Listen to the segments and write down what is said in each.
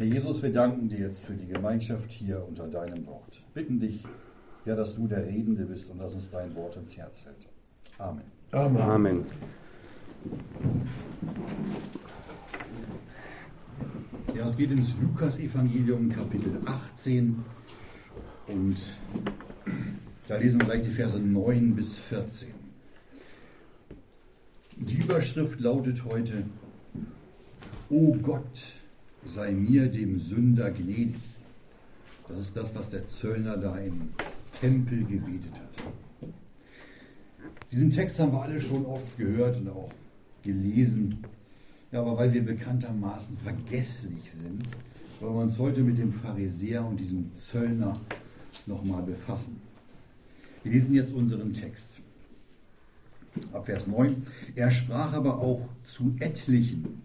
Herr Jesus, wir danken dir jetzt für die Gemeinschaft hier unter deinem Wort. Bitten dich, ja, dass du der Redende bist und dass uns dein Wort ins Herz hält. Amen. Amen. Amen. Ja, es geht ins Lukas-Evangelium, Kapitel 18. Und da lesen wir gleich die Verse 9 bis 14. Die Überschrift lautet heute: O Gott, sei mir dem Sünder gnädig. Das ist das, was der Zöllner da im Tempel gebetet hat. Diesen Text haben wir alle schon oft gehört und auch gelesen. Ja, aber weil wir bekanntermaßen vergesslich sind, wollen wir uns heute mit dem Pharisäer und diesem Zöllner nochmal befassen. Wir lesen jetzt unseren Text. Ab Vers 9. Er sprach aber auch zu etlichen,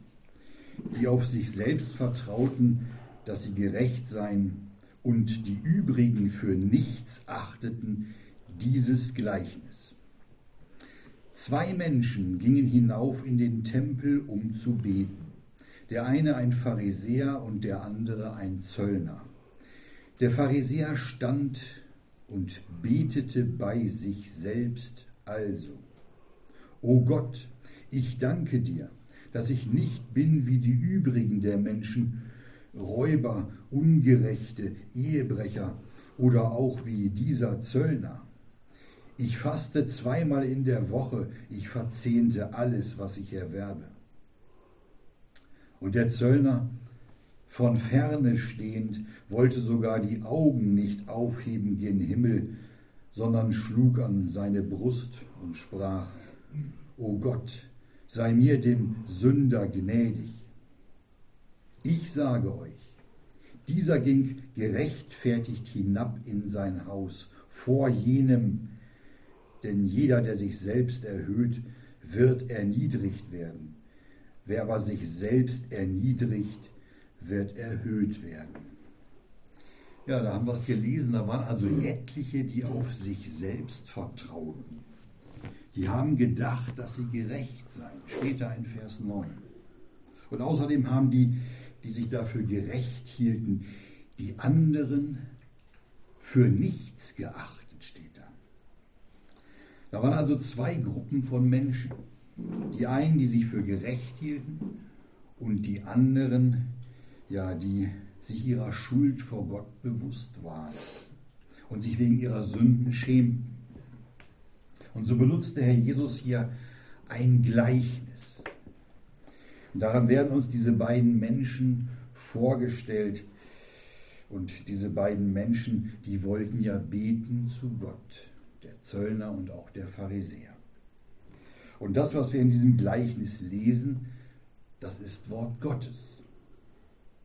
die auf sich selbst vertrauten, dass sie gerecht seien, und die übrigen für nichts achteten, dieses Gleichnis. Zwei Menschen gingen hinauf in den Tempel, um zu beten. Der eine ein Pharisäer und der andere ein Zöllner. Der Pharisäer stand und betete bei sich selbst also. O Gott, ich danke dir, dass ich nicht bin wie die übrigen der Menschen, Räuber, Ungerechte, Ehebrecher oder auch wie dieser Zöllner. Ich faste zweimal in der Woche, ich verzehnte alles, was ich erwerbe. Und der Zöllner, von ferne stehend, wollte sogar die Augen nicht aufheben gen Himmel, sondern schlug an seine Brust und sprach, O Gott, sei mir dem Sünder gnädig. Ich sage euch, dieser ging gerechtfertigt hinab in sein Haus vor jenem, denn jeder, der sich selbst erhöht, wird erniedrigt werden. Wer aber sich selbst erniedrigt, wird erhöht werden. Ja, da haben wir es gelesen, da waren also etliche, die auf sich selbst vertrauten. Die haben gedacht, dass sie gerecht seien. Später in Vers 9. Und außerdem haben die, die sich dafür gerecht hielten, die anderen für nichts geachtet, steht da. Da waren also zwei Gruppen von Menschen. Die einen, die sich für gerecht hielten und die anderen, ja, die sich ihrer Schuld vor Gott bewusst waren und sich wegen ihrer Sünden schämten. Und so benutzt der Herr Jesus hier ein Gleichnis. Und daran werden uns diese beiden Menschen vorgestellt. Und diese beiden Menschen, die wollten ja beten zu Gott, der Zöllner und auch der Pharisäer. Und das, was wir in diesem Gleichnis lesen, das ist Wort Gottes.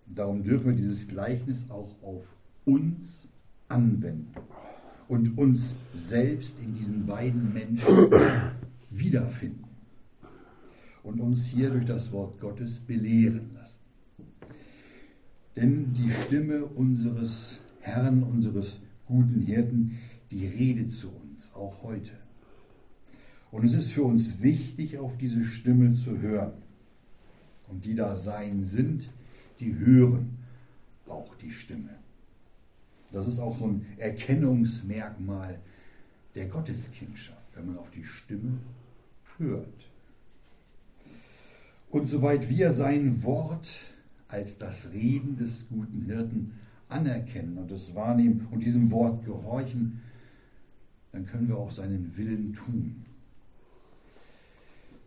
Darum dürfen wir dieses Gleichnis auch auf uns anwenden und uns selbst in diesen beiden Menschen wiederfinden und uns hier durch das Wort Gottes belehren lassen. Denn die Stimme unseres Herrn, unseres guten Hirten, die redet zu uns, auch heute. Und es ist für uns wichtig, auf diese Stimme zu hören. Und die da sein sind, die hören auch die Stimme. Das ist auch so ein Erkennungsmerkmal der Gotteskindschaft, wenn man auf die Stimme hört. Und soweit wir sein Wort als das Reden des guten Hirten anerkennen und es wahrnehmen und diesem Wort gehorchen, dann können wir auch seinen Willen tun.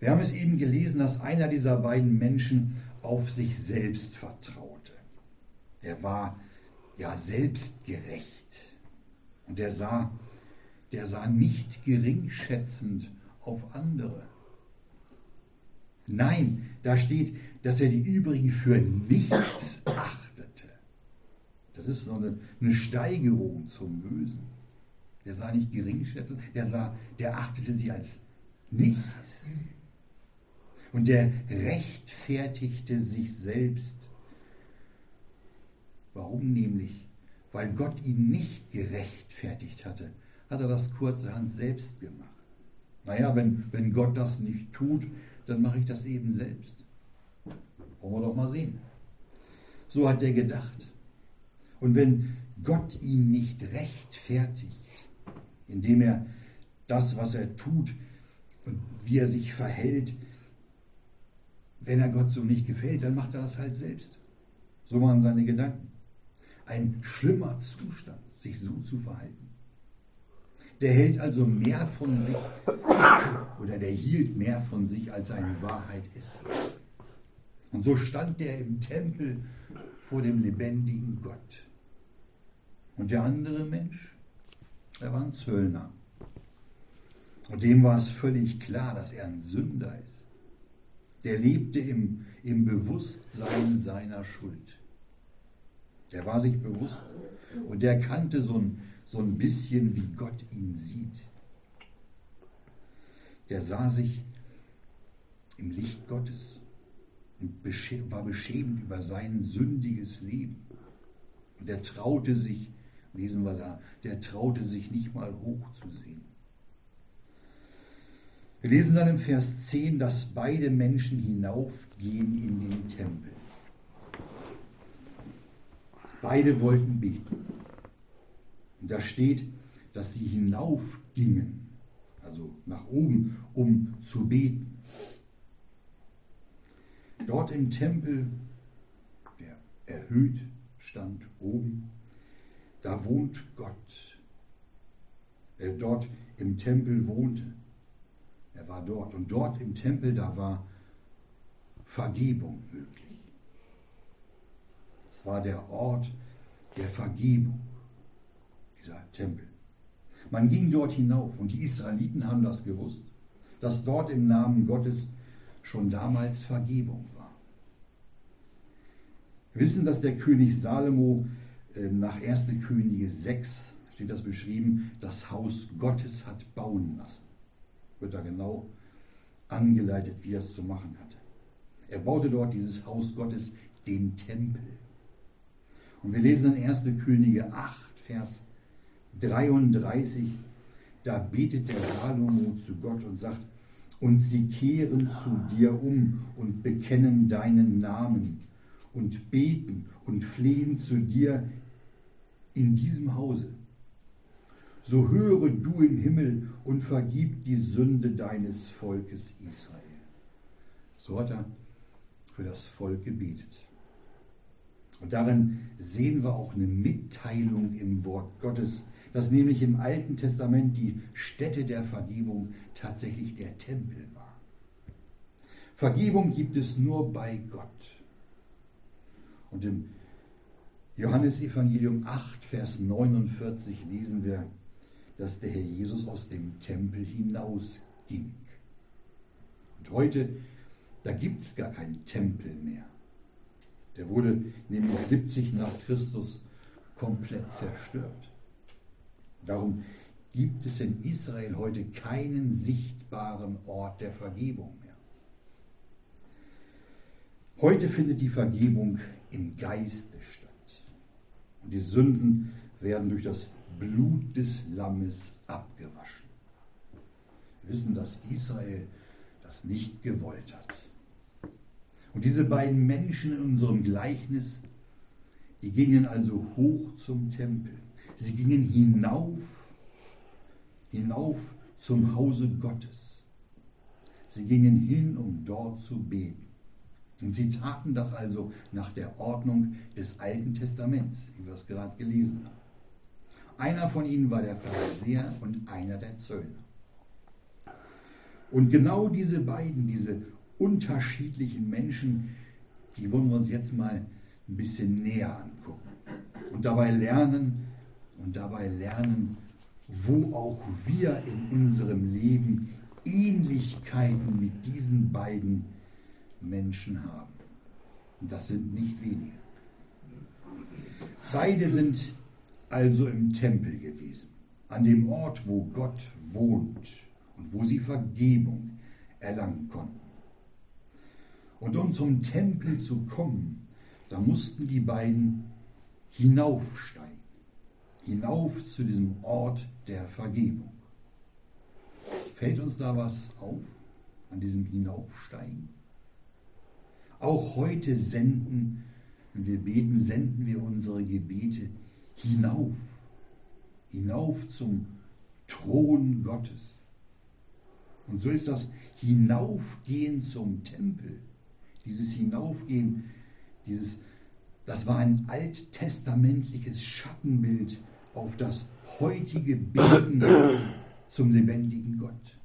Wir haben es eben gelesen, dass einer dieser beiden Menschen auf sich selbst vertraute. Er war ja selbstgerecht und er sah, der sah nicht geringschätzend auf andere. Nein, da steht, dass er die übrigen für nichts achtete. Das ist so eine, eine Steigerung zum Bösen. Der sah nicht geringschätzend, der sah, der achtete sie als nichts. Und der rechtfertigte sich selbst. Warum nämlich? Weil Gott ihn nicht gerechtfertigt hatte, hat er das kurzerhand selbst gemacht. Naja, wenn, wenn Gott das nicht tut, dann mache ich das eben selbst. Wollen wir doch mal sehen. So hat er gedacht. Und wenn Gott ihn nicht rechtfertigt, indem er das, was er tut und wie er sich verhält, wenn er Gott so nicht gefällt, dann macht er das halt selbst. So waren seine Gedanken. Ein schlimmer Zustand, sich so zu verhalten. Der hält also mehr von sich oder der hielt mehr von sich, als seine Wahrheit ist. Und so stand er im Tempel vor dem lebendigen Gott. Und der andere Mensch, er war ein Zöllner. Und dem war es völlig klar, dass er ein Sünder ist. Der lebte im, im Bewusstsein seiner Schuld. Der war sich bewusst und der kannte so ein, so ein bisschen, wie Gott ihn sieht. Der sah sich im Licht Gottes und war beschämt über sein sündiges Leben. Und der traute sich, lesen wir da, der traute sich nicht mal hochzusehen. Wir lesen dann im Vers 10, dass beide Menschen hinaufgehen in den Tempel. Beide wollten beten. Und da steht, dass sie hinaufgingen, also nach oben, um zu beten. Dort im Tempel, der erhöht stand oben, da wohnt Gott. Er dort im Tempel wohnte. Er war dort. Und dort im Tempel, da war Vergebung möglich. Es war der Ort der Vergebung, dieser Tempel. Man ging dort hinauf und die Israeliten haben das gewusst, dass dort im Namen Gottes schon damals Vergebung war. Wir wissen, dass der König Salomo ähm, nach 1. Könige 6 steht das beschrieben, das Haus Gottes hat bauen lassen. Wird da genau angeleitet, wie er es zu machen hatte. Er baute dort dieses Haus Gottes, den Tempel. Und wir lesen in 1. Könige 8, Vers 33, da betet der Salomo zu Gott und sagt, und sie kehren zu dir um und bekennen deinen Namen und beten und flehen zu dir in diesem Hause. So höre du im Himmel und vergib die Sünde deines Volkes Israel. So hat er für das Volk gebetet. Und darin sehen wir auch eine Mitteilung im Wort Gottes, dass nämlich im Alten Testament die Stätte der Vergebung tatsächlich der Tempel war. Vergebung gibt es nur bei Gott. Und im Johannesevangelium 8, Vers 49 lesen wir, dass der Herr Jesus aus dem Tempel hinausging. Und heute, da gibt es gar keinen Tempel mehr. Der wurde nämlich 70 nach Christus komplett zerstört. Darum gibt es in Israel heute keinen sichtbaren Ort der Vergebung mehr. Heute findet die Vergebung im Geiste statt. Und die Sünden werden durch das Blut des Lammes abgewaschen. Wir wissen, dass Israel das nicht gewollt hat. Und diese beiden Menschen in unserem Gleichnis, die gingen also hoch zum Tempel. Sie gingen hinauf, hinauf zum Hause Gottes. Sie gingen hin, um dort zu beten. Und sie taten das also nach der Ordnung des Alten Testaments, wie wir es gerade gelesen haben. Einer von ihnen war der Pharisäer und einer der Zöllner. Und genau diese beiden, diese unterschiedlichen Menschen, die wollen wir uns jetzt mal ein bisschen näher angucken. Und dabei lernen, und dabei lernen, wo auch wir in unserem Leben Ähnlichkeiten mit diesen beiden Menschen haben. Und das sind nicht wenige. Beide sind also im Tempel gewesen, an dem Ort, wo Gott wohnt und wo sie Vergebung erlangen konnten. Und um zum Tempel zu kommen, da mussten die beiden hinaufsteigen, hinauf zu diesem Ort der Vergebung. Fällt uns da was auf an diesem Hinaufsteigen? Auch heute senden Wenn wir beten, senden wir unsere Gebete hinauf, hinauf zum Thron Gottes. Und so ist das Hinaufgehen zum Tempel, dieses Hinaufgehen, dieses, das war ein alttestamentliches Schattenbild auf das heutige Beten zum lebendigen Gott.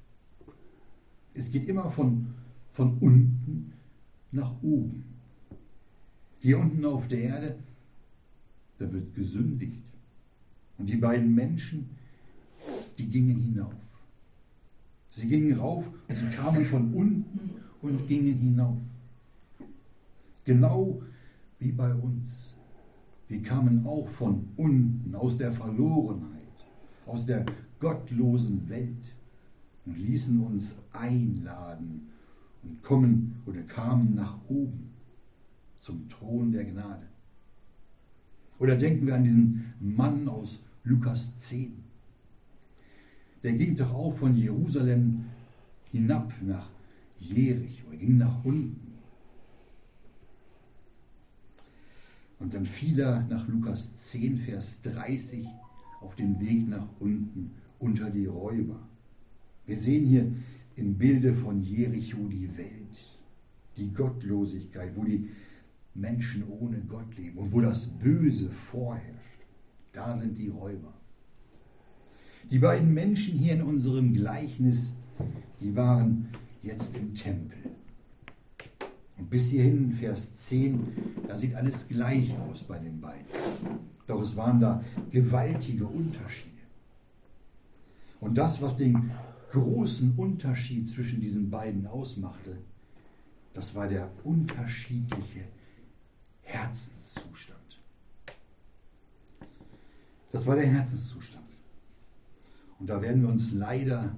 Es geht immer von, von unten nach oben. Hier unten auf der Erde, da wird gesündigt. Und die beiden Menschen, die gingen hinauf. Sie gingen rauf, sie kamen von unten und gingen hinauf. Genau wie bei uns. Wir kamen auch von unten, aus der Verlorenheit, aus der gottlosen Welt und ließen uns einladen und kommen oder kamen nach oben zum Thron der Gnade. Oder denken wir an diesen Mann aus Lukas 10. Der ging doch auch von Jerusalem hinab nach Jericho, er ging nach unten. Und dann fiel er nach Lukas 10, Vers 30 auf den Weg nach unten unter die Räuber. Wir sehen hier im Bilde von Jericho die Welt, die Gottlosigkeit, wo die Menschen ohne Gott leben und wo das Böse vorherrscht. Da sind die Räuber. Die beiden Menschen hier in unserem Gleichnis, die waren jetzt im Tempel. Und bis hierhin, Vers 10, da sieht alles gleich aus bei den beiden. Doch es waren da gewaltige Unterschiede. Und das, was den großen Unterschied zwischen diesen beiden ausmachte, das war der unterschiedliche Herzenszustand. Das war der Herzenszustand. Und da werden wir uns leider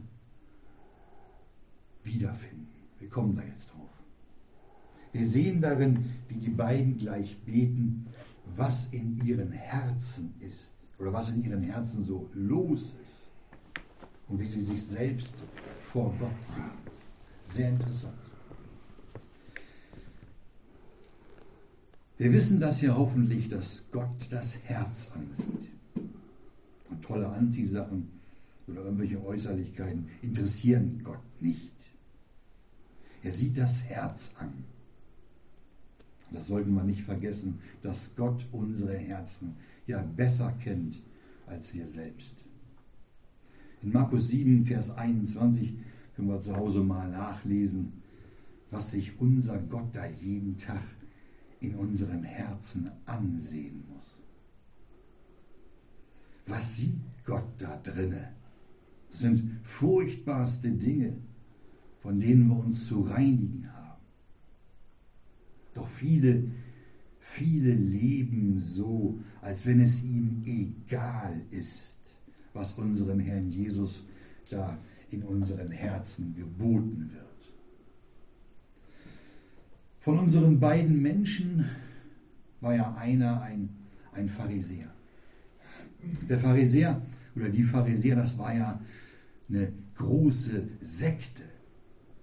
wiederfinden. Wir kommen da jetzt drauf. Wir sehen darin, wie die beiden gleich beten, was in ihren Herzen ist oder was in ihren Herzen so los ist und wie sie sich selbst vor Gott sehen. Sehr interessant. Wir wissen das ja hoffentlich, dass Gott das Herz ansieht. Und tolle Anziehsachen oder irgendwelche Äußerlichkeiten interessieren Gott nicht. Er sieht das Herz an. Das sollten wir nicht vergessen, dass Gott unsere Herzen ja besser kennt als wir selbst. In Markus 7, Vers 21 können wir zu Hause mal nachlesen, was sich unser Gott da jeden Tag in unseren Herzen ansehen muss. Was sieht Gott da drinne? Das sind furchtbarste Dinge, von denen wir uns zu reinigen haben. Doch viele, viele leben so, als wenn es ihm egal ist, was unserem Herrn Jesus da in unseren Herzen geboten wird. Von unseren beiden Menschen war ja einer ein, ein Pharisäer. Der Pharisäer oder die Pharisäer, das war ja eine große Sekte.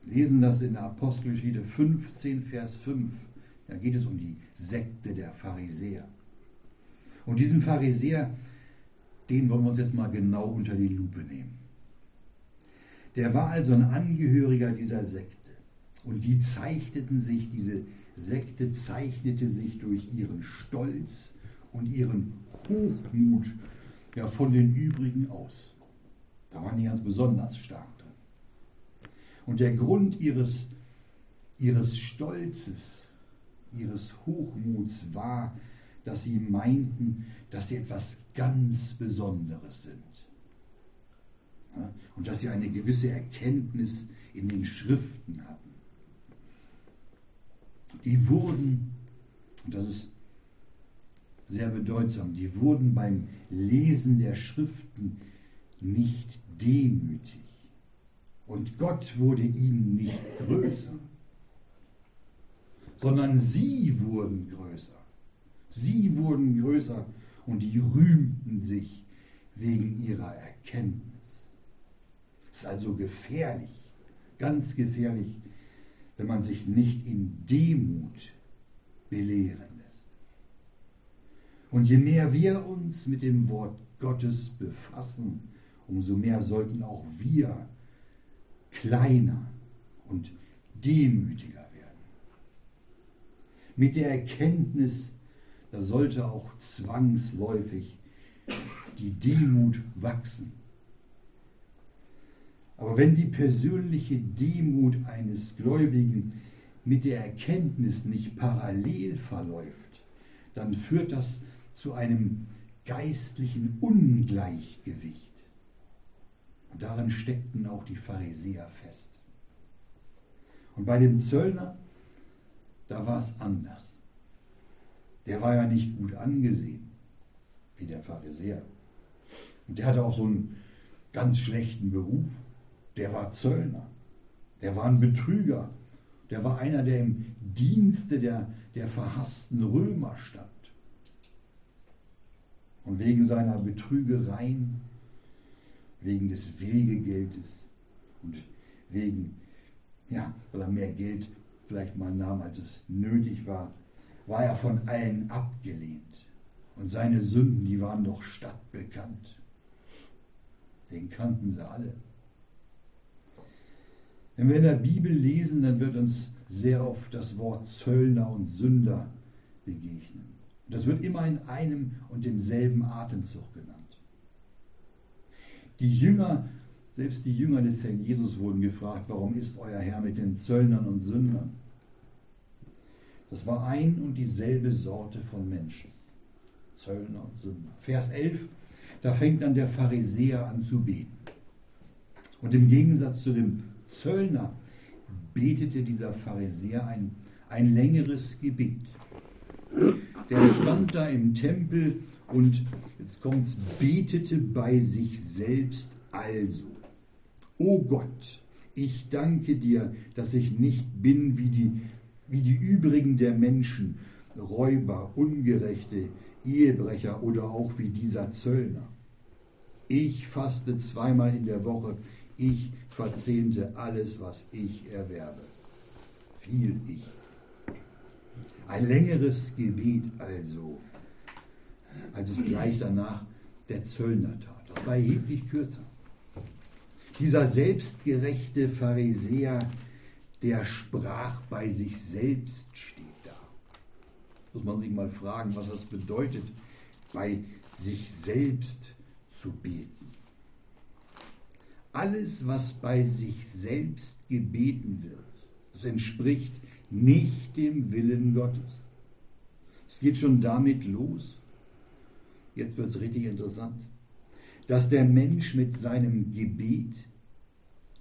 lesen das in der Apostelgeschichte 15, Vers 5. Da geht es um die Sekte der Pharisäer. Und diesen Pharisäer, den wollen wir uns jetzt mal genau unter die Lupe nehmen. Der war also ein Angehöriger dieser Sekte. Und die zeichneten sich, diese Sekte zeichnete sich durch ihren Stolz und ihren Hochmut ja, von den übrigen aus. Da waren die ganz besonders stark drin. Und der Grund ihres, ihres Stolzes, ihres Hochmuts war, dass sie meinten, dass sie etwas ganz Besonderes sind. Und dass sie eine gewisse Erkenntnis in den Schriften hatten. Die wurden, und das ist sehr bedeutsam, die wurden beim Lesen der Schriften nicht demütig. Und Gott wurde ihnen nicht größer, sondern sie wurden größer. Sie wurden größer und die rühmten sich wegen ihrer Erkenntnis. Es ist also gefährlich, ganz gefährlich, wenn man sich nicht in Demut belehren lässt. Und je mehr wir uns mit dem Wort Gottes befassen, umso mehr sollten auch wir kleiner und demütiger. Mit der Erkenntnis, da sollte auch zwangsläufig die Demut wachsen. Aber wenn die persönliche Demut eines Gläubigen mit der Erkenntnis nicht parallel verläuft, dann führt das zu einem geistlichen Ungleichgewicht. Darin steckten auch die Pharisäer fest. Und bei dem Zöllner, da war es anders. Der war ja nicht gut angesehen, wie der Pharisäer. Und der hatte auch so einen ganz schlechten Beruf. Der war Zöllner. Der war ein Betrüger. Der war einer, der im Dienste der, der verhassten Römer stand. Und wegen seiner Betrügereien, wegen des Wegegeldes und wegen, ja, weil er mehr Geld vielleicht mal nahm, als es nötig war, war er von allen abgelehnt. Und seine Sünden, die waren doch stadtbekannt. Den kannten sie alle. Wenn wir in der Bibel lesen, dann wird uns sehr oft das Wort Zöllner und Sünder begegnen. Das wird immer in einem und demselben Atemzug genannt. Die Jünger, selbst die Jünger des Herrn Jesus wurden gefragt, warum ist euer Herr mit den Zöllnern und Sündern? Das war ein und dieselbe Sorte von Menschen. Zöllner und Sünder. Vers 11, da fängt dann der Pharisäer an zu beten. Und im Gegensatz zu dem Zöllner betete dieser Pharisäer ein, ein längeres Gebet. Der stand da im Tempel und jetzt kommt's, betete bei sich selbst also. O Gott, ich danke dir, dass ich nicht bin wie die, wie die übrigen der Menschen, Räuber, Ungerechte, Ehebrecher oder auch wie dieser Zöllner. Ich faste zweimal in der Woche, ich verzehnte alles, was ich erwerbe. Viel ich. Ein längeres Gebet also, als es gleich danach der Zöllner tat. Das war erheblich kürzer. Dieser selbstgerechte Pharisäer, der sprach bei sich selbst, steht da. Muss man sich mal fragen, was das bedeutet, bei sich selbst zu beten. Alles, was bei sich selbst gebeten wird, das entspricht nicht dem Willen Gottes. Es geht schon damit los, jetzt wird es richtig interessant, dass der Mensch mit seinem Gebet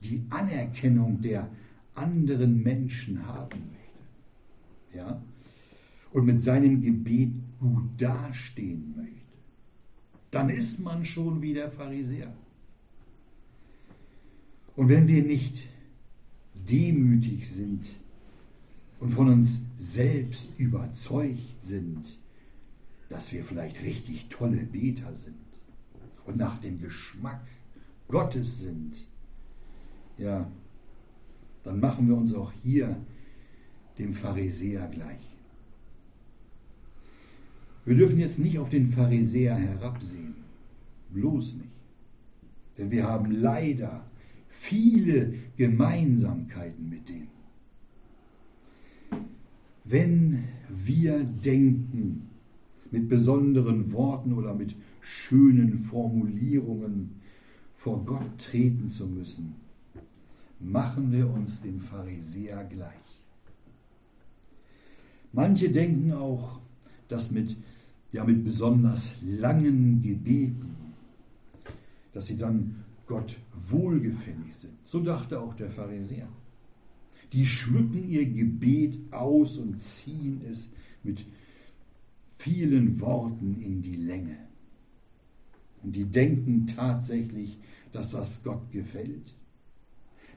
die Anerkennung der anderen Menschen haben möchte. Ja? Und mit seinem Gebet gut dastehen möchte. Dann ist man schon wie der Pharisäer. Und wenn wir nicht demütig sind und von uns selbst überzeugt sind, dass wir vielleicht richtig tolle Beter sind und nach dem Geschmack Gottes sind, ja, dann machen wir uns auch hier dem Pharisäer gleich. Wir dürfen jetzt nicht auf den Pharisäer herabsehen, bloß nicht. Denn wir haben leider viele Gemeinsamkeiten mit dem. Wenn wir denken, mit besonderen Worten oder mit schönen Formulierungen vor Gott treten zu müssen, machen wir uns dem Pharisäer gleich. Manche denken auch, dass mit, ja, mit besonders langen Gebeten, dass sie dann Gott wohlgefällig sind. So dachte auch der Pharisäer. Die schmücken ihr Gebet aus und ziehen es mit vielen Worten in die Länge. Und die denken tatsächlich, dass das Gott gefällt.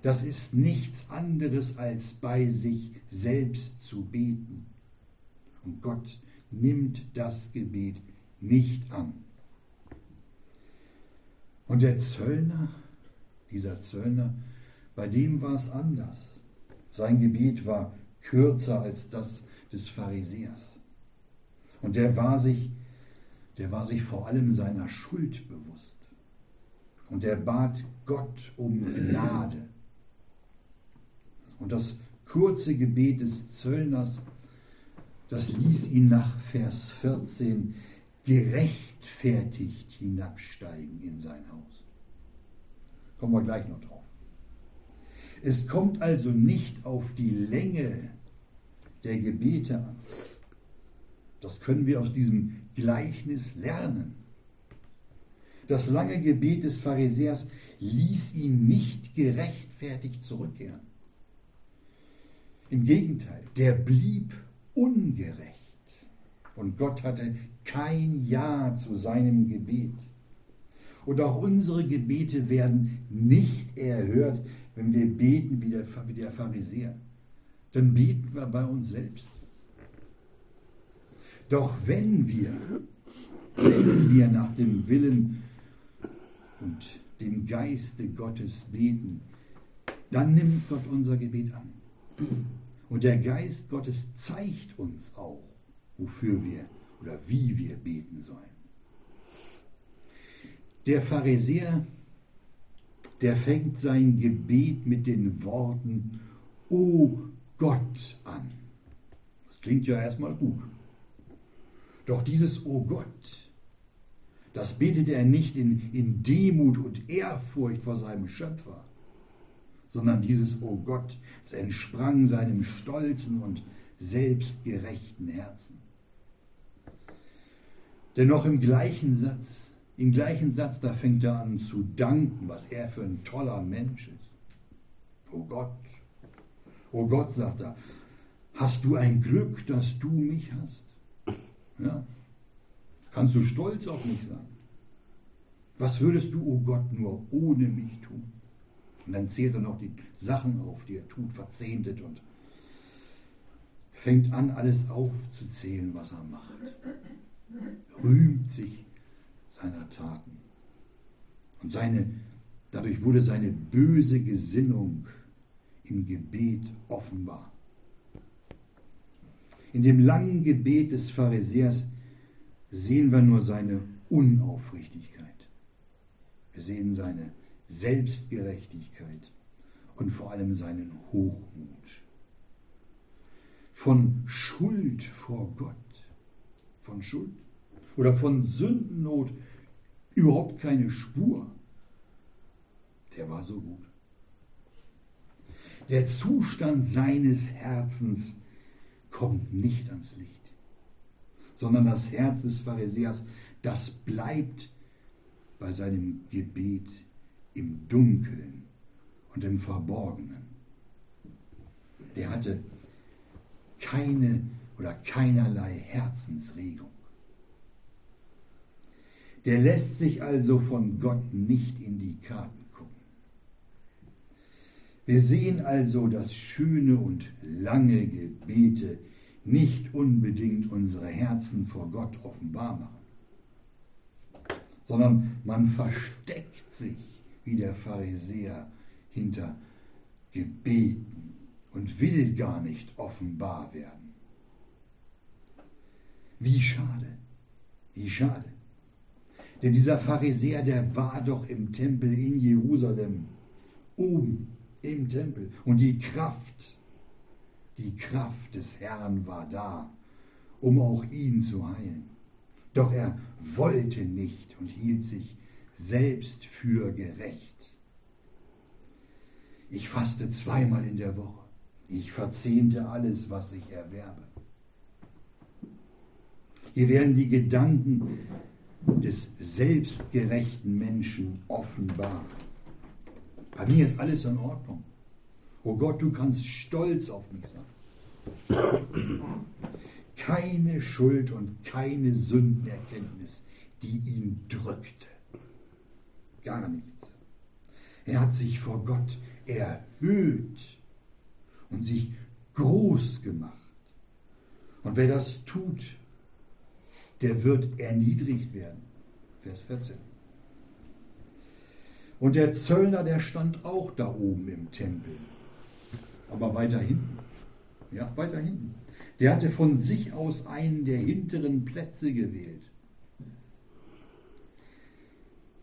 Das ist nichts anderes als bei sich selbst zu beten. Und Gott nimmt das Gebet nicht an. Und der Zöllner, dieser Zöllner, bei dem war es anders. Sein Gebet war kürzer als das des Pharisäers. Und der war sich der war sich vor allem seiner Schuld bewusst. Und er bat Gott um Gnade. Und das kurze Gebet des Zöllners, das ließ ihn nach Vers 14 gerechtfertigt hinabsteigen in sein Haus. Kommen wir gleich noch drauf. Es kommt also nicht auf die Länge der Gebete an. Das können wir aus diesem Gleichnis lernen. Das lange Gebet des Pharisäers ließ ihn nicht gerechtfertigt zurückkehren. Im Gegenteil, der blieb ungerecht. Und Gott hatte kein Ja zu seinem Gebet. Und auch unsere Gebete werden nicht erhört, wenn wir beten wie der, Pharisäer. Dann beten wir bei uns selbst. Doch wenn wir, wenn wir nach dem Willen und dem Geiste Gottes beten, dann nimmt Gott unser Gebet an. Und der Geist Gottes zeigt uns auch, wofür wir oder wie wir beten sollen. Der Pharisäer, der fängt sein Gebet mit den Worten, O Gott an. Das klingt ja erstmal gut. Doch dieses O Gott, das betet er nicht in, in Demut und Ehrfurcht vor seinem Schöpfer, sondern dieses O Gott, es entsprang seinem stolzen und selbstgerechten Herzen. Dennoch im gleichen Satz, im gleichen Satz, da fängt er an zu danken, was er für ein toller Mensch ist. O Gott, o Gott, sagt er, hast du ein Glück, dass du mich hast? Ja? Kannst du stolz auf mich sein? Was würdest du, o oh Gott, nur ohne mich tun? Und dann zählt er noch die Sachen auf, die er tut, verzehntet und fängt an, alles aufzuzählen, was er macht. Rühmt sich seiner Taten. Und seine, dadurch wurde seine böse Gesinnung im Gebet offenbar. In dem langen Gebet des Pharisäers sehen wir nur seine Unaufrichtigkeit. Wir sehen seine Selbstgerechtigkeit und vor allem seinen Hochmut. Von Schuld vor Gott, von Schuld oder von Sündennot überhaupt keine Spur. Der war so gut. Der Zustand seines Herzens kommt nicht ans Licht, sondern das Herz des Pharisäers, das bleibt bei seinem Gebet im Dunkeln und im Verborgenen. Der hatte keine oder keinerlei Herzensregung. Der lässt sich also von Gott nicht in die Karten. Wir sehen also, dass schöne und lange Gebete nicht unbedingt unsere Herzen vor Gott offenbar machen, sondern man versteckt sich wie der Pharisäer hinter Gebeten und will gar nicht offenbar werden. Wie schade, wie schade. Denn dieser Pharisäer, der war doch im Tempel in Jerusalem, oben im Tempel. Und die Kraft, die Kraft des Herrn war da, um auch ihn zu heilen. Doch er wollte nicht und hielt sich selbst für gerecht. Ich faste zweimal in der Woche. Ich verzehnte alles, was ich erwerbe. Hier werden die Gedanken des selbstgerechten Menschen offenbar. Bei mir ist alles in Ordnung. Oh Gott, du kannst stolz auf mich sein. Keine Schuld und keine Sündenerkenntnis, die ihn drückte. Gar nichts. Er hat sich vor Gott erhöht und sich groß gemacht. Und wer das tut, der wird erniedrigt werden. Vers 14. Und der Zöllner, der stand auch da oben im Tempel, aber weiter hinten. Ja, weiter hinten. Der hatte von sich aus einen der hinteren Plätze gewählt.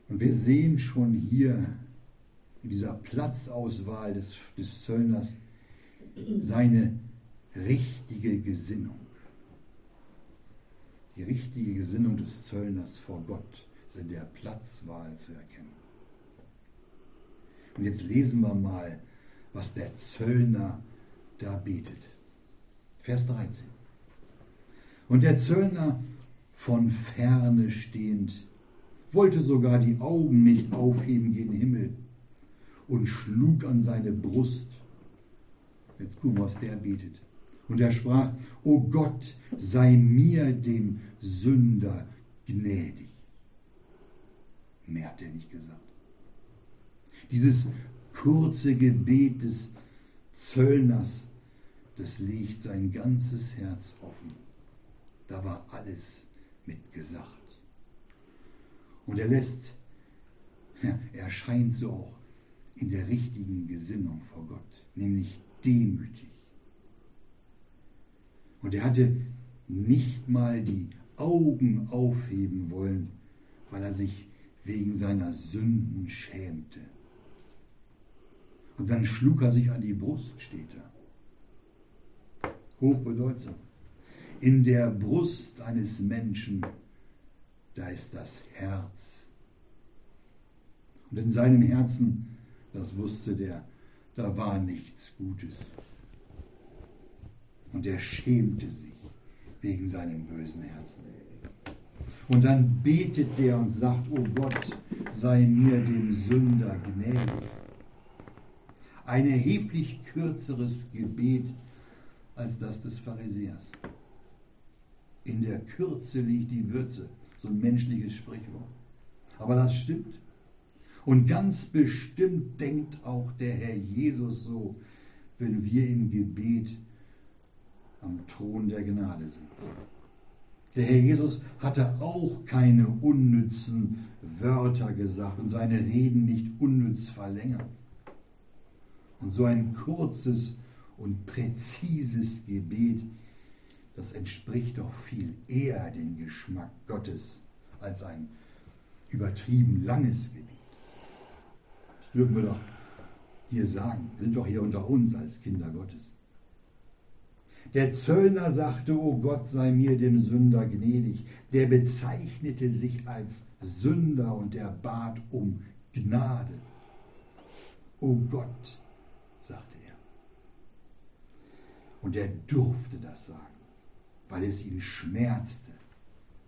Und wir sehen schon hier in dieser Platzauswahl des, des Zöllners seine richtige Gesinnung. Die richtige Gesinnung des Zöllners vor Gott ist in der Platzwahl zu erkennen. Und jetzt lesen wir mal, was der Zöllner da betet. Vers 13. Und der Zöllner von ferne stehend wollte sogar die Augen nicht aufheben gen Himmel und schlug an seine Brust. Jetzt gucken, was der betet. Und er sprach, O Gott, sei mir dem Sünder gnädig. Mehr hat er nicht gesagt. Dieses kurze Gebet des Zöllners, das legt sein ganzes Herz offen. Da war alles mit gesagt. Und er lässt, er scheint so auch in der richtigen Gesinnung vor Gott, nämlich demütig. Und er hatte nicht mal die Augen aufheben wollen, weil er sich wegen seiner Sünden schämte. Und dann schlug er sich an die Brust, steht da. Hochbedeutsam. In der Brust eines Menschen, da ist das Herz. Und in seinem Herzen, das wusste der, da war nichts Gutes. Und er schämte sich wegen seinem bösen Herzen. Und dann betet der und sagt, O Gott, sei mir dem Sünder gnädig. Ein erheblich kürzeres Gebet als das des Pharisäers. In der Kürze liegt die Würze, so ein menschliches Sprichwort. Aber das stimmt. Und ganz bestimmt denkt auch der Herr Jesus so, wenn wir im Gebet am Thron der Gnade sind. Der Herr Jesus hatte auch keine unnützen Wörter gesagt und seine Reden nicht unnütz verlängert. Und so ein kurzes und präzises Gebet, das entspricht doch viel eher dem Geschmack Gottes als ein übertrieben langes Gebet. Das dürfen wir doch hier sagen. Wir sind doch hier unter uns als Kinder Gottes. Der Zöllner sagte, O Gott sei mir dem Sünder gnädig. Der bezeichnete sich als Sünder und er bat um Gnade. O Gott, sagte er. Und er durfte das sagen, weil es ihn schmerzte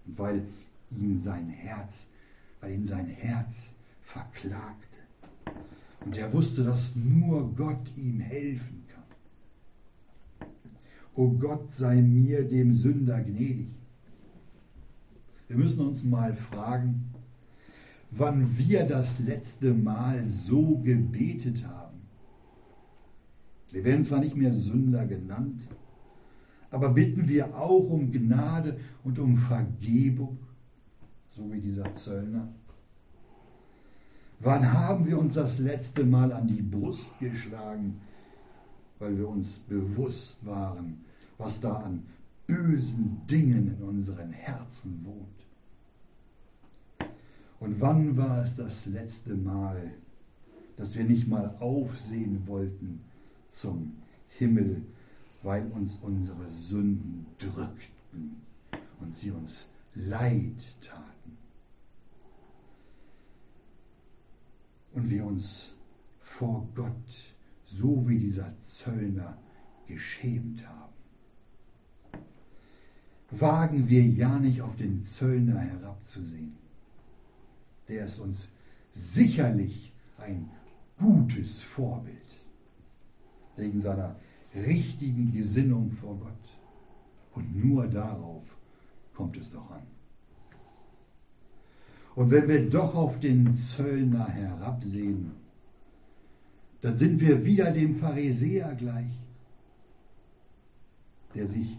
und weil ihn sein Herz, weil ihn sein Herz verklagte. Und er wusste, dass nur Gott ihm helfen kann. O Gott sei mir dem Sünder gnädig. Wir müssen uns mal fragen, wann wir das letzte Mal so gebetet haben. Wir werden zwar nicht mehr Sünder genannt, aber bitten wir auch um Gnade und um Vergebung, so wie dieser Zöllner. Wann haben wir uns das letzte Mal an die Brust geschlagen, weil wir uns bewusst waren, was da an bösen Dingen in unseren Herzen wohnt? Und wann war es das letzte Mal, dass wir nicht mal aufsehen wollten zum Himmel, weil uns unsere Sünden drückten und sie uns leid taten? und wir uns vor Gott, so wie dieser Zöllner, geschämt haben. Wagen wir ja nicht auf den Zöllner herabzusehen. Der ist uns sicherlich ein gutes Vorbild wegen seiner richtigen Gesinnung vor Gott. Und nur darauf kommt es doch an. Und wenn wir doch auf den Zöllner herabsehen, dann sind wir wieder dem Pharisäer gleich, der sich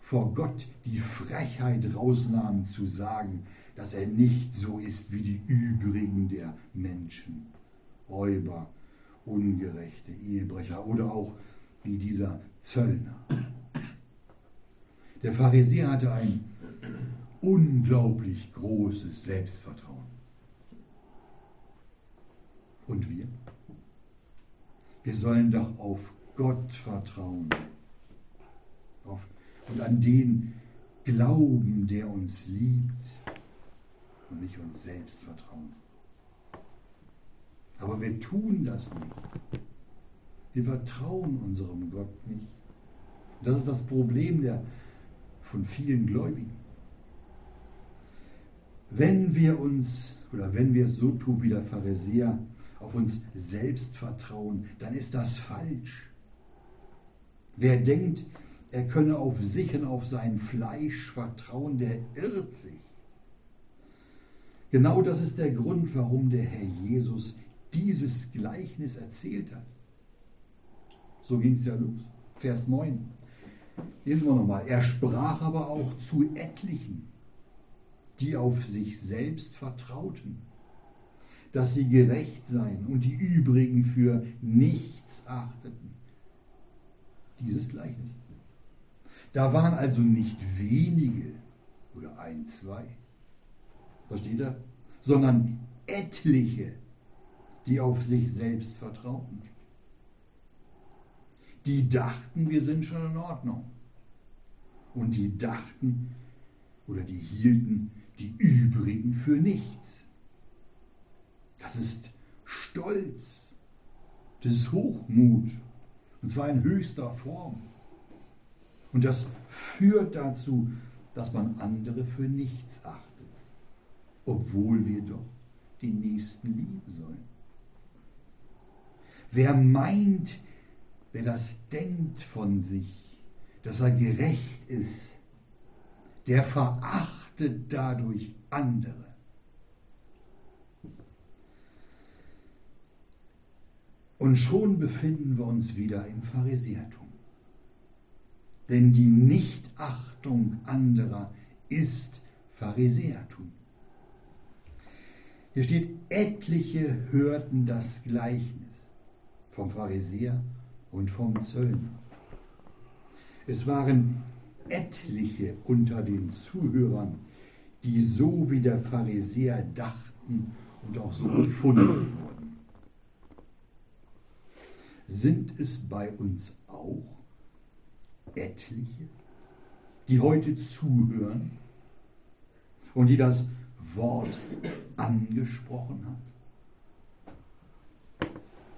vor Gott die Frechheit rausnahm zu sagen, dass er nicht so ist wie die übrigen der Menschen, Räuber, ungerechte Ehebrecher oder auch wie dieser Zöllner. Der Pharisäer hatte ein unglaublich großes Selbstvertrauen. Und wir? Wir sollen doch auf Gott vertrauen auf, und an den glauben, der uns liebt und nicht uns selbst vertrauen. Aber wir tun das nicht. Wir vertrauen unserem Gott nicht. Das ist das Problem der, von vielen Gläubigen. Wenn wir uns oder wenn wir es so tun wie der Pharisäer, auf uns selbst vertrauen, dann ist das falsch. Wer denkt, er könne auf sich und auf sein Fleisch vertrauen, der irrt sich. Genau das ist der Grund, warum der Herr Jesus dieses Gleichnis erzählt hat. So ging es ja los. Vers 9. Lesen wir nochmal. Er sprach aber auch zu etlichen, die auf sich selbst vertrauten, dass sie gerecht seien und die übrigen für nichts achteten. Dieses Gleichnis. Da waren also nicht wenige oder ein, zwei, versteht ihr? Sondern etliche, die auf sich selbst vertrauten. Die dachten, wir sind schon in Ordnung. Und die dachten oder die hielten die übrigen für nichts. Das ist Stolz. Das ist Hochmut. Und zwar in höchster Form. Und das führt dazu, dass man andere für nichts achtet, obwohl wir doch den Nächsten lieben sollen. Wer meint, wer das denkt von sich, dass er gerecht ist, der verachtet dadurch andere. Und schon befinden wir uns wieder im Pharisäertum. Denn die Nichtachtung anderer ist Pharisäertum. Hier steht, etliche hörten das Gleichnis vom Pharisäer und vom Zöllner. Es waren etliche unter den Zuhörern, die so wie der Pharisäer dachten und auch so gefunden wurden. Sind es bei uns auch etliche, die heute zuhören und die das Wort angesprochen hat?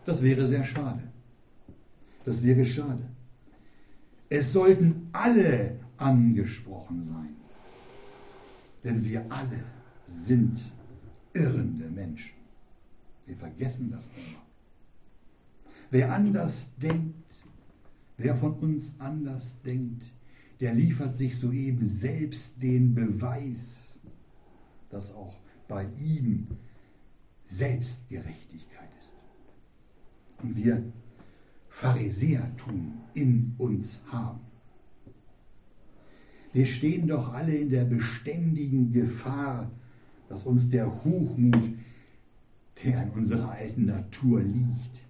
Das wäre sehr schade. Das wäre schade. Es sollten alle angesprochen sein. Denn wir alle sind irrende Menschen. Wir vergessen das immer. Wer anders denkt, wer von uns anders denkt, der liefert sich soeben selbst den Beweis, dass auch bei ihm Selbstgerechtigkeit. Und wir Pharisäertum in uns haben. Wir stehen doch alle in der beständigen Gefahr, dass uns der Hochmut, der in unserer alten Natur liegt,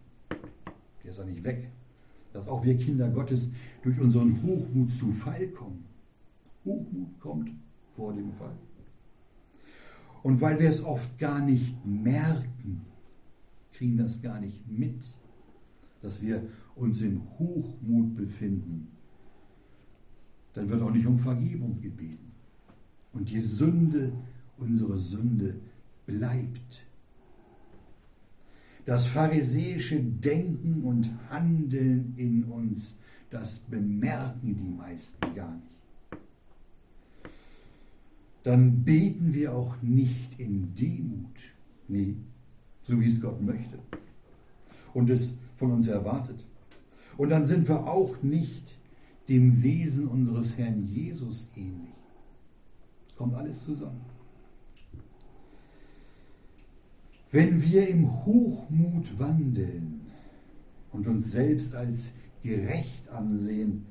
der ist ja nicht weg, dass auch wir Kinder Gottes durch unseren Hochmut zu Fall kommen. Hochmut kommt vor dem Fall. Und weil wir es oft gar nicht merken, kriegen das gar nicht mit, dass wir uns in Hochmut befinden, dann wird auch nicht um Vergebung gebeten. Und die Sünde, unsere Sünde, bleibt. Das pharisäische Denken und Handeln in uns, das bemerken die meisten gar nicht. Dann beten wir auch nicht in Demut, nee, so wie es Gott möchte und es von uns erwartet. Und dann sind wir auch nicht dem Wesen unseres Herrn Jesus ähnlich. Kommt alles zusammen. Wenn wir im Hochmut wandeln und uns selbst als gerecht ansehen,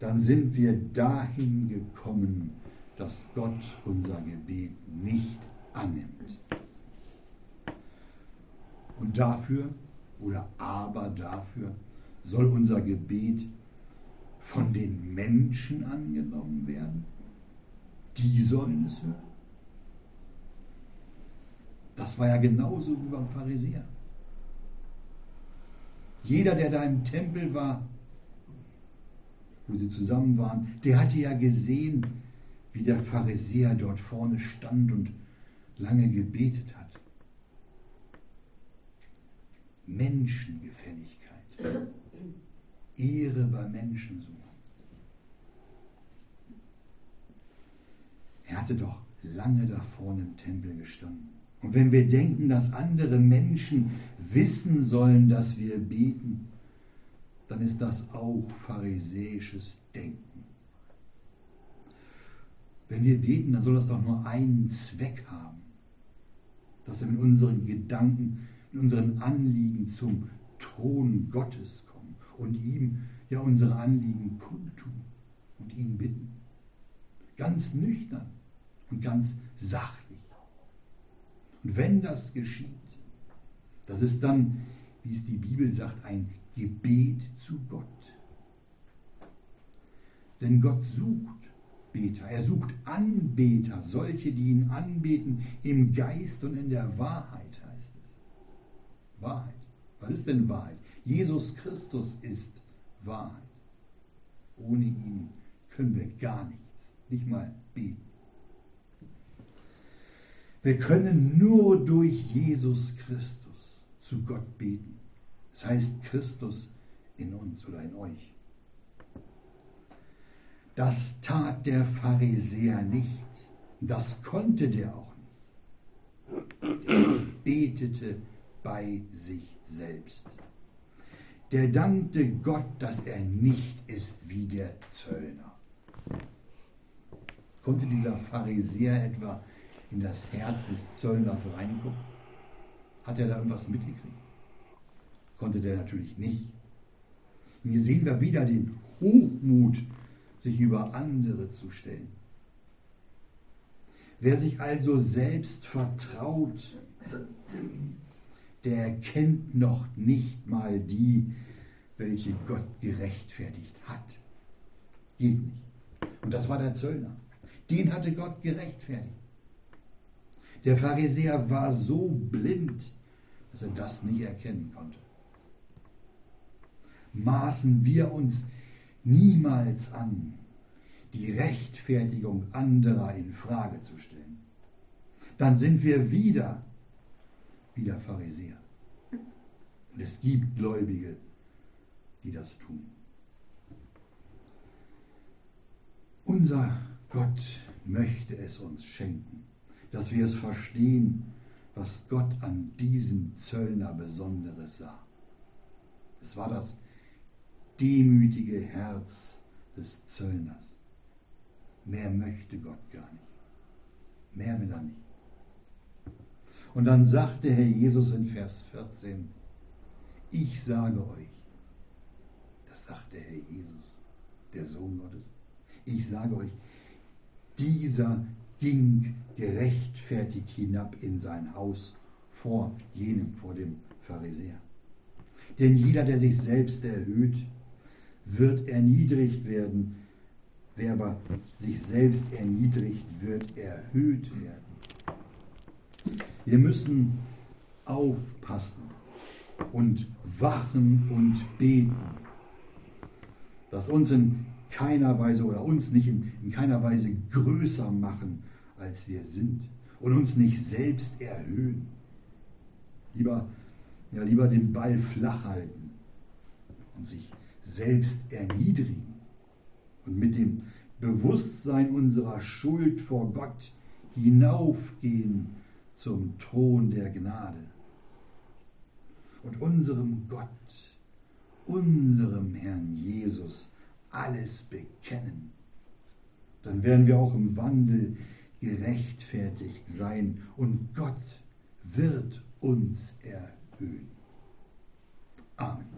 dann sind wir dahin gekommen, dass Gott unser Gebet nicht annimmt. Und dafür oder aber dafür soll unser Gebet von den Menschen angenommen werden? Die sollen es hören. Das war ja genauso wie beim Pharisäer. Jeder, der da im Tempel war, wo sie zusammen waren, der hatte ja gesehen, wie der Pharisäer dort vorne stand und lange gebetet hat. Menschengefälligkeit. Ehre bei Menschen suchen. Er hatte doch lange da vorne im Tempel gestanden. Und wenn wir denken, dass andere Menschen wissen sollen, dass wir beten, dann ist das auch pharisäisches Denken. Wenn wir beten, dann soll das doch nur einen Zweck haben, dass wir mit unseren Gedanken, mit unseren Anliegen zum Thron Gottes kommen und ihm ja unsere Anliegen kundtun und ihn bitten. Ganz nüchtern und ganz sachlich. Und wenn das geschieht, das ist dann, wie es die Bibel sagt, ein Gebet zu Gott. Denn Gott sucht Beter, er sucht Anbeter, solche, die ihn anbeten im Geist und in der Wahrheit. Wahrheit. Was ist denn Wahrheit? Jesus Christus ist Wahrheit. Ohne ihn können wir gar nichts, nicht mal beten. Wir können nur durch Jesus Christus zu Gott beten. Das heißt Christus in uns oder in euch. Das tat der Pharisäer nicht. Das konnte der auch nicht. Der betete bei sich selbst. Der dankte Gott, dass er nicht ist wie der Zöllner. Konnte dieser Pharisäer etwa in das Herz des Zöllners reingucken? Hat er da irgendwas mitgekriegt? Konnte der natürlich nicht. Und hier sehen wir wieder den Hochmut, sich über andere zu stellen. Wer sich also selbst vertraut, der erkennt noch nicht mal die, welche Gott gerechtfertigt hat. Geht nicht. Und das war der Zöllner. Den hatte Gott gerechtfertigt. Der Pharisäer war so blind, dass er das nicht erkennen konnte. Maßen wir uns niemals an, die Rechtfertigung anderer in Frage zu stellen. Dann sind wir wieder wie der Pharisäer. Und es gibt Gläubige, die das tun. Unser Gott möchte es uns schenken, dass wir es verstehen, was Gott an diesem Zöllner Besonderes sah. Es war das demütige Herz des Zöllners. Mehr möchte Gott gar nicht. Mehr will er nicht. Und dann sagte Herr Jesus in Vers 14, ich sage euch, das sagte Herr Jesus, der Sohn Gottes, ich sage euch, dieser ging gerechtfertigt hinab in sein Haus vor jenem, vor dem Pharisäer. Denn jeder, der sich selbst erhöht, wird erniedrigt werden. Wer aber sich selbst erniedrigt, wird erhöht werden. Wir müssen aufpassen und wachen und beten, dass uns in keiner Weise oder uns nicht in, in keiner Weise größer machen, als wir sind und uns nicht selbst erhöhen. Lieber, ja, lieber den Ball flach halten und sich selbst erniedrigen und mit dem Bewusstsein unserer Schuld vor Gott hinaufgehen zum Thron der Gnade. Und unserem Gott, unserem Herrn Jesus alles bekennen. Dann werden wir auch im Wandel gerechtfertigt sein und Gott wird uns erhöhen. Amen.